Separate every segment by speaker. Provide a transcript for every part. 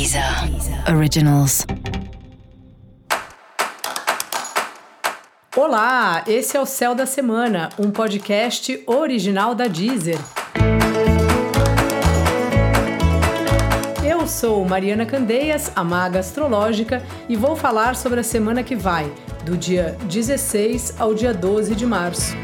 Speaker 1: Deezer Originals.
Speaker 2: Olá, esse é o Céu da Semana, um podcast original da Deezer. Eu sou Mariana Candeias, a maga astrológica, e vou falar sobre a semana que vai, do dia 16 ao dia 12 de março.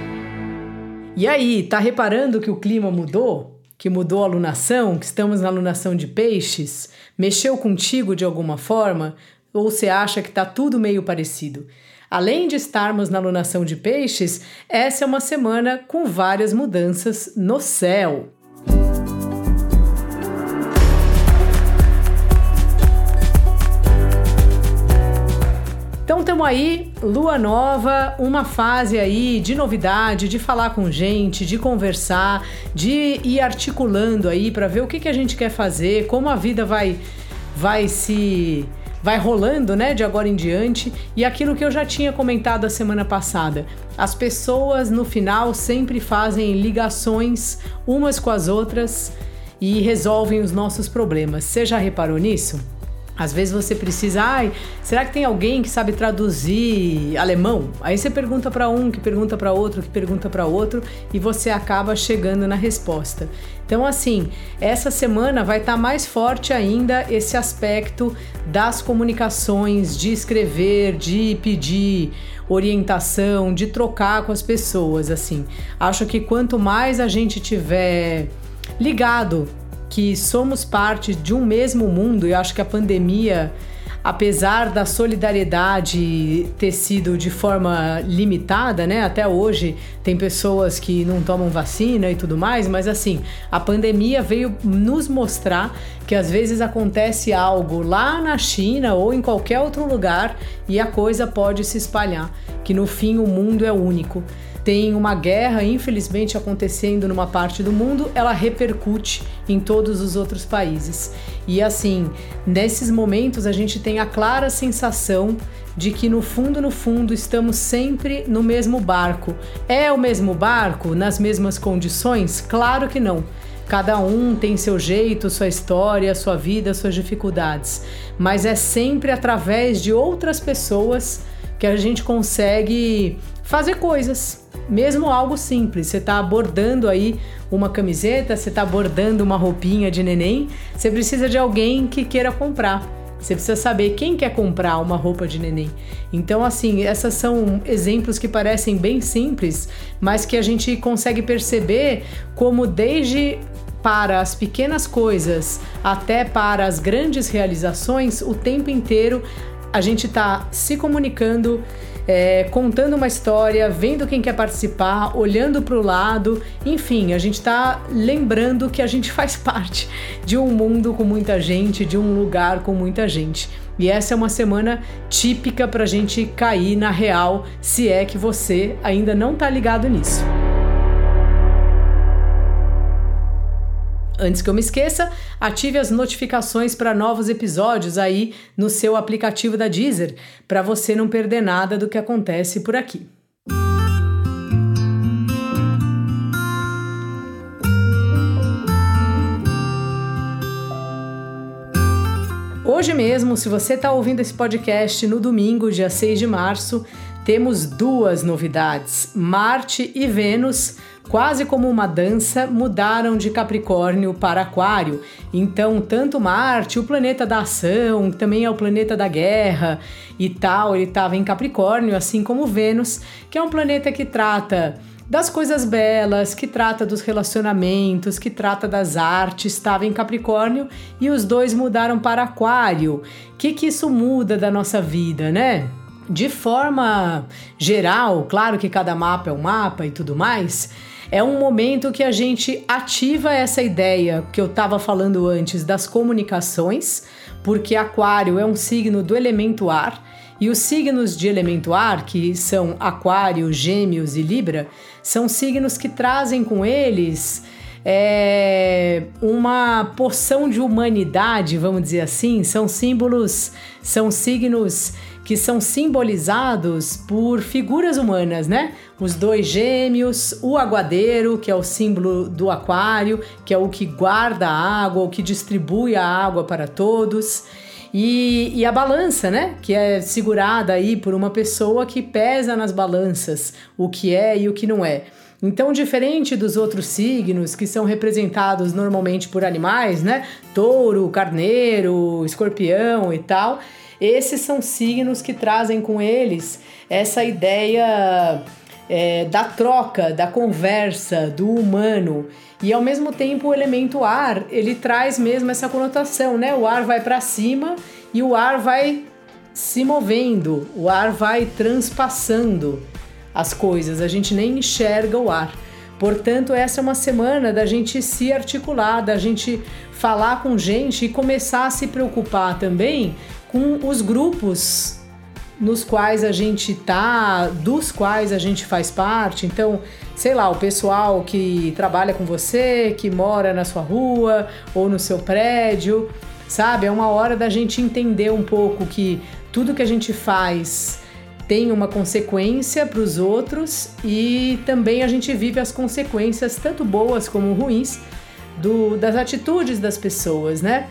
Speaker 2: E aí, tá reparando que o clima mudou? Que mudou a lunação, que estamos na lunação de peixes, mexeu contigo de alguma forma? Ou você acha que está tudo meio parecido? Além de estarmos na lunação de peixes, essa é uma semana com várias mudanças no céu. Então estamos aí, lua nova, uma fase aí de novidade, de falar com gente, de conversar, de ir articulando aí para ver o que, que a gente quer fazer, como a vida vai vai se vai rolando, né, de agora em diante. E aquilo que eu já tinha comentado a semana passada, as pessoas no final sempre fazem ligações umas com as outras e resolvem os nossos problemas. Você já reparou nisso? Às vezes você precisa, ai, será que tem alguém que sabe traduzir alemão? Aí você pergunta para um, que pergunta para outro, que pergunta para outro e você acaba chegando na resposta. Então, assim, essa semana vai estar tá mais forte ainda esse aspecto das comunicações, de escrever, de pedir orientação, de trocar com as pessoas, assim. Acho que quanto mais a gente tiver ligado que somos parte de um mesmo mundo e acho que a pandemia, apesar da solidariedade ter sido de forma limitada, né? Até hoje tem pessoas que não tomam vacina e tudo mais, mas assim, a pandemia veio nos mostrar que às vezes acontece algo lá na China ou em qualquer outro lugar e a coisa pode se espalhar, que no fim o mundo é único tem uma guerra, infelizmente, acontecendo numa parte do mundo, ela repercute em todos os outros países. E assim, nesses momentos a gente tem a clara sensação de que no fundo, no fundo, estamos sempre no mesmo barco. É o mesmo barco, nas mesmas condições? Claro que não. Cada um tem seu jeito, sua história, sua vida, suas dificuldades. Mas é sempre através de outras pessoas que a gente consegue fazer coisas, mesmo algo simples. Você está abordando aí uma camiseta, você está bordando uma roupinha de neném, você precisa de alguém que queira comprar. Você precisa saber quem quer comprar uma roupa de neném. Então, assim, essas são exemplos que parecem bem simples, mas que a gente consegue perceber como desde para as pequenas coisas até para as grandes realizações, o tempo inteiro a gente está se comunicando, é, contando uma história, vendo quem quer participar, olhando para o lado, enfim, a gente está lembrando que a gente faz parte de um mundo com muita gente, de um lugar com muita gente. E essa é uma semana típica para a gente cair na real, se é que você ainda não está ligado nisso. Antes que eu me esqueça, ative as notificações para novos episódios aí no seu aplicativo da Deezer, para você não perder nada do que acontece por aqui. Hoje mesmo, se você está ouvindo esse podcast no domingo, dia 6 de março, temos duas novidades: Marte e Vênus quase como uma dança, mudaram de Capricórnio para Aquário. Então, tanto Marte, o planeta da ação, também é o planeta da guerra e tal, ele estava em Capricórnio, assim como Vênus, que é um planeta que trata das coisas belas, que trata dos relacionamentos, que trata das artes, estava em Capricórnio e os dois mudaram para Aquário. O que, que isso muda da nossa vida, né? De forma geral, claro que cada mapa é um mapa e tudo mais, é um momento que a gente ativa essa ideia que eu estava falando antes das comunicações, porque Aquário é um signo do elemento ar. E os signos de elemento ar, que são Aquário, Gêmeos e Libra, são signos que trazem com eles é uma porção de humanidade, vamos dizer assim. São símbolos, são signos que são simbolizados por figuras humanas, né? Os dois gêmeos, o aguadeiro, que é o símbolo do aquário, que é o que guarda a água, o que distribui a água para todos. E, e, a balança, né? Que é segurada aí por uma pessoa que pesa nas balanças o que é e o que não é. Então, diferente dos outros signos que são representados normalmente por animais, né? Touro, carneiro, escorpião e tal, esses são signos que trazem com eles essa ideia é, da troca, da conversa, do humano. E ao mesmo tempo o elemento ar, ele traz mesmo essa conotação, né? O ar vai para cima e o ar vai se movendo, o ar vai transpassando as coisas, a gente nem enxerga o ar. Portanto, essa é uma semana da gente se articular, da gente falar com gente e começar a se preocupar também com os grupos nos quais a gente tá, dos quais a gente faz parte. Então, sei lá, o pessoal que trabalha com você, que mora na sua rua ou no seu prédio, sabe? É uma hora da gente entender um pouco que tudo que a gente faz tem uma consequência para os outros e também a gente vive as consequências, tanto boas como ruins, do, das atitudes das pessoas, né?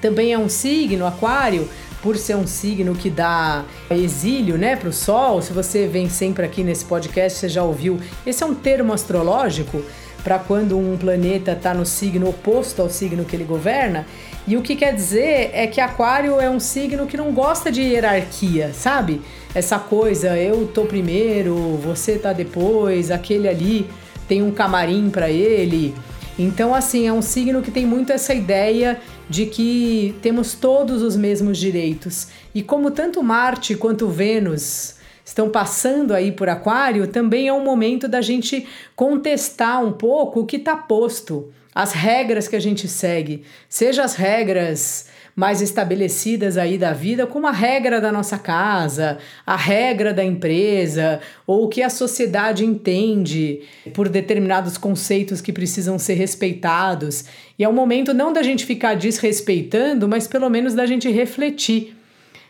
Speaker 2: Também é um signo, aquário, por ser um signo que dá exílio, né, para o Sol. Se você vem sempre aqui nesse podcast, você já ouviu. Esse é um termo astrológico para quando um planeta está no signo oposto ao signo que ele governa. E o que quer dizer é que Aquário é um signo que não gosta de hierarquia, sabe? Essa coisa, eu tô primeiro, você tá depois, aquele ali tem um camarim para ele. Então, assim, é um signo que tem muito essa ideia de que temos todos os mesmos direitos. E como tanto Marte quanto Vênus estão passando aí por Aquário, também é um momento da gente contestar um pouco o que está posto, as regras que a gente segue, seja as regras mais estabelecidas aí da vida, como a regra da nossa casa, a regra da empresa, ou o que a sociedade entende por determinados conceitos que precisam ser respeitados. E é um momento não da gente ficar desrespeitando, mas pelo menos da gente refletir.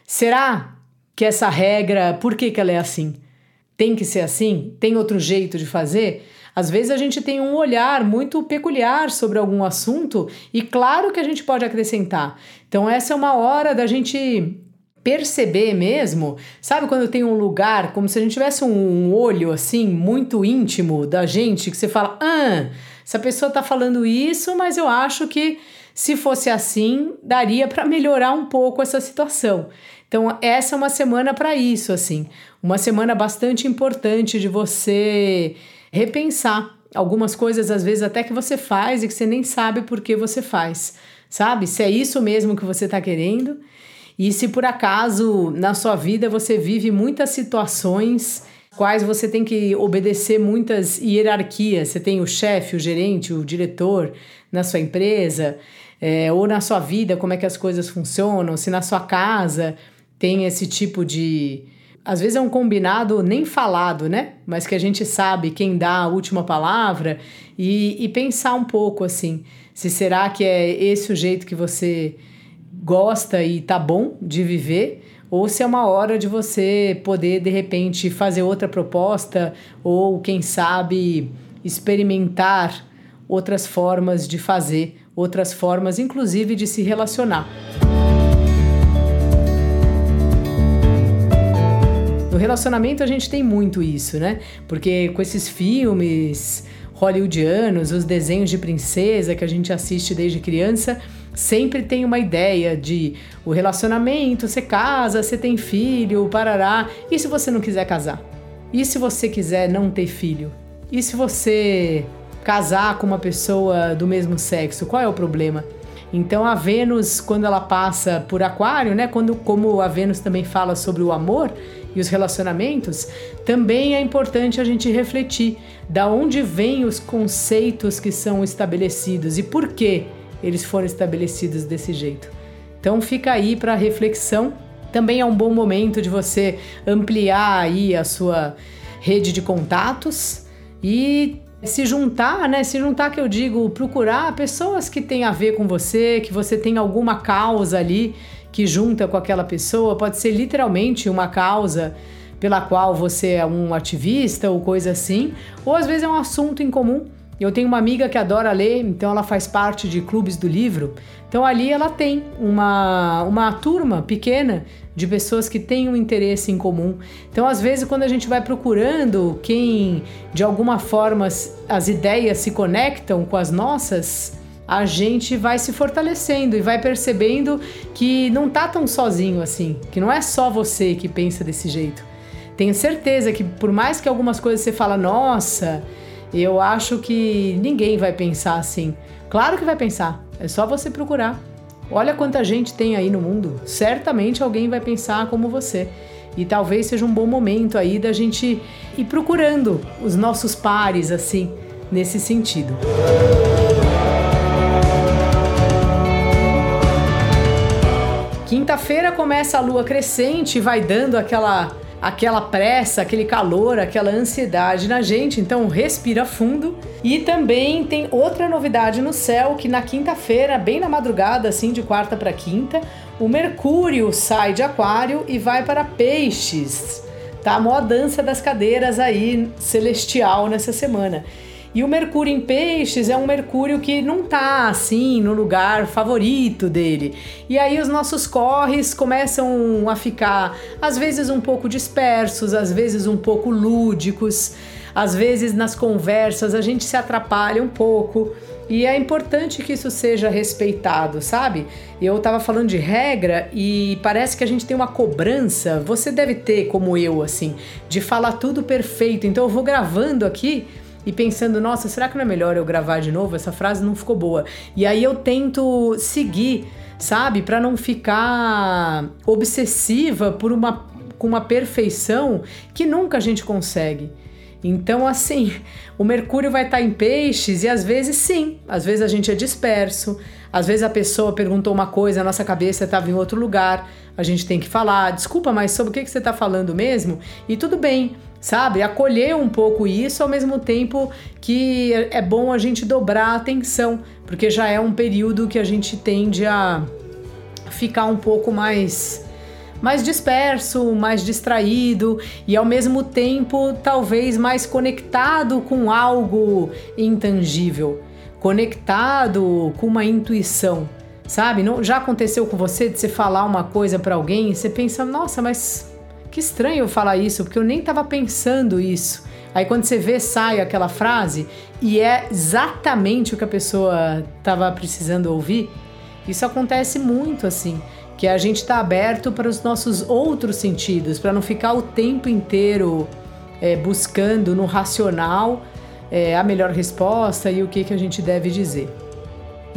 Speaker 2: Será que essa regra, por que, que ela é assim? Tem que ser assim? Tem outro jeito de fazer? Às vezes a gente tem um olhar muito peculiar sobre algum assunto e claro que a gente pode acrescentar. Então essa é uma hora da gente perceber mesmo, sabe quando tem um lugar como se a gente tivesse um olho assim muito íntimo da gente que você fala, ah, essa pessoa tá falando isso, mas eu acho que se fosse assim daria para melhorar um pouco essa situação. Então essa é uma semana para isso assim, uma semana bastante importante de você repensar algumas coisas, às vezes até que você faz e que você nem sabe por que você faz, sabe? Se é isso mesmo que você está querendo. E se por acaso na sua vida você vive muitas situações quais você tem que obedecer muitas hierarquias, você tem o chefe, o gerente, o diretor na sua empresa, é, ou na sua vida, como é que as coisas funcionam, se na sua casa tem esse tipo de, às vezes é um combinado nem falado, né? Mas que a gente sabe quem dá a última palavra e, e pensar um pouco assim, se será que é esse o jeito que você gosta e tá bom de viver, ou se é uma hora de você poder de repente fazer outra proposta ou quem sabe experimentar outras formas de fazer, outras formas inclusive de se relacionar. Relacionamento a gente tem muito isso, né? Porque com esses filmes hollywoodianos, os desenhos de princesa que a gente assiste desde criança, sempre tem uma ideia de o relacionamento, você casa, você tem filho, parará. E se você não quiser casar? E se você quiser não ter filho? E se você casar com uma pessoa do mesmo sexo? Qual é o problema? Então a Vênus, quando ela passa por Aquário, né, quando como a Vênus também fala sobre o amor, e os relacionamentos, também é importante a gente refletir da onde vêm os conceitos que são estabelecidos e por que eles foram estabelecidos desse jeito. Então fica aí para reflexão. Também é um bom momento de você ampliar aí a sua rede de contatos e se juntar, né? Se juntar que eu digo, procurar pessoas que têm a ver com você, que você tem alguma causa ali que junta com aquela pessoa, pode ser literalmente uma causa pela qual você é um ativista ou coisa assim, ou às vezes é um assunto em comum. Eu tenho uma amiga que adora ler, então ela faz parte de clubes do livro. Então ali ela tem uma, uma turma pequena de pessoas que têm um interesse em comum. Então, às vezes, quando a gente vai procurando quem de alguma forma as ideias se conectam com as nossas, a gente vai se fortalecendo e vai percebendo que não tá tão sozinho assim, que não é só você que pensa desse jeito. Tenho certeza que por mais que algumas coisas você fala, nossa, eu acho que ninguém vai pensar assim. Claro que vai pensar, é só você procurar. Olha quanta gente tem aí no mundo. Certamente alguém vai pensar como você. E talvez seja um bom momento aí da gente ir procurando os nossos pares assim, nesse sentido. Quinta-feira começa a lua crescente e vai dando aquela aquela pressa, aquele calor, aquela ansiedade na gente. Então respira fundo. E também tem outra novidade no céu que na quinta-feira, bem na madrugada, assim de quarta para quinta, o Mercúrio sai de Aquário e vai para Peixes. Tá a maior dança das cadeiras aí celestial nessa semana. E o Mercúrio em Peixes é um Mercúrio que não tá assim no lugar favorito dele. E aí os nossos corres começam a ficar às vezes um pouco dispersos, às vezes um pouco lúdicos, às vezes nas conversas a gente se atrapalha um pouco. E é importante que isso seja respeitado, sabe? Eu tava falando de regra e parece que a gente tem uma cobrança, você deve ter como eu assim, de falar tudo perfeito. Então eu vou gravando aqui e pensando, nossa, será que não é melhor eu gravar de novo? Essa frase não ficou boa. E aí eu tento seguir, sabe, para não ficar obsessiva por uma com uma perfeição que nunca a gente consegue. Então, assim, o Mercúrio vai estar tá em peixes e às vezes sim, às vezes a gente é disperso, às vezes a pessoa perguntou uma coisa, a nossa cabeça estava em outro lugar, a gente tem que falar, desculpa, mas sobre o que, que você está falando mesmo? E tudo bem, sabe? Acolher um pouco isso ao mesmo tempo que é bom a gente dobrar a atenção, porque já é um período que a gente tende a ficar um pouco mais mais disperso, mais distraído e ao mesmo tempo talvez mais conectado com algo intangível, conectado com uma intuição, sabe? Não, já aconteceu com você de você falar uma coisa para alguém e você pensa, nossa, mas que estranho eu falar isso, porque eu nem estava pensando isso. Aí quando você vê, sai aquela frase e é exatamente o que a pessoa estava precisando ouvir. Isso acontece muito assim que a gente está aberto para os nossos outros sentidos, para não ficar o tempo inteiro é, buscando no racional é, a melhor resposta e o que, que a gente deve dizer.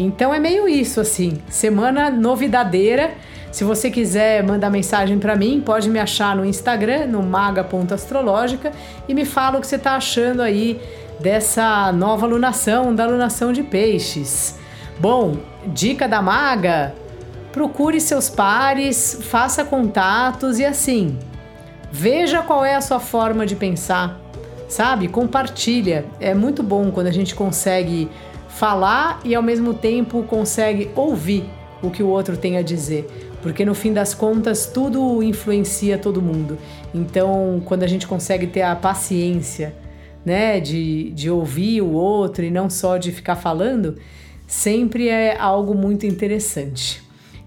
Speaker 2: Então é meio isso assim, semana novidadeira. Se você quiser mandar mensagem para mim, pode me achar no Instagram, no maga.astrológica, e me fala o que você está achando aí dessa nova alunação, da alunação de peixes. Bom, dica da maga, procure seus pares, faça contatos e assim, veja qual é a sua forma de pensar, sabe? Compartilha. É muito bom quando a gente consegue falar e ao mesmo tempo consegue ouvir o que o outro tem a dizer. Porque no fim das contas tudo influencia todo mundo. Então, quando a gente consegue ter a paciência, né, de, de ouvir o outro e não só de ficar falando, sempre é algo muito interessante.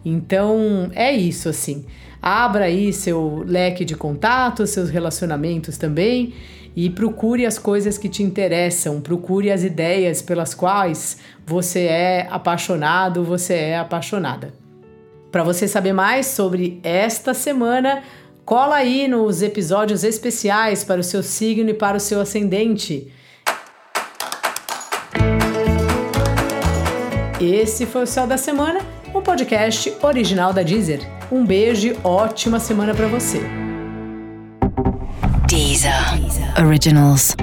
Speaker 2: Então é isso assim. Abra aí seu leque de contatos, seus relacionamentos também e procure as coisas que te interessam, procure as ideias pelas quais você é apaixonado, você é apaixonada. Para você saber mais sobre esta semana, cola aí nos episódios especiais para o seu signo e para o seu ascendente. Esse foi o Céu da Semana um podcast original da Deezer. Um beijo e ótima semana para você.
Speaker 1: Deezer. Originals.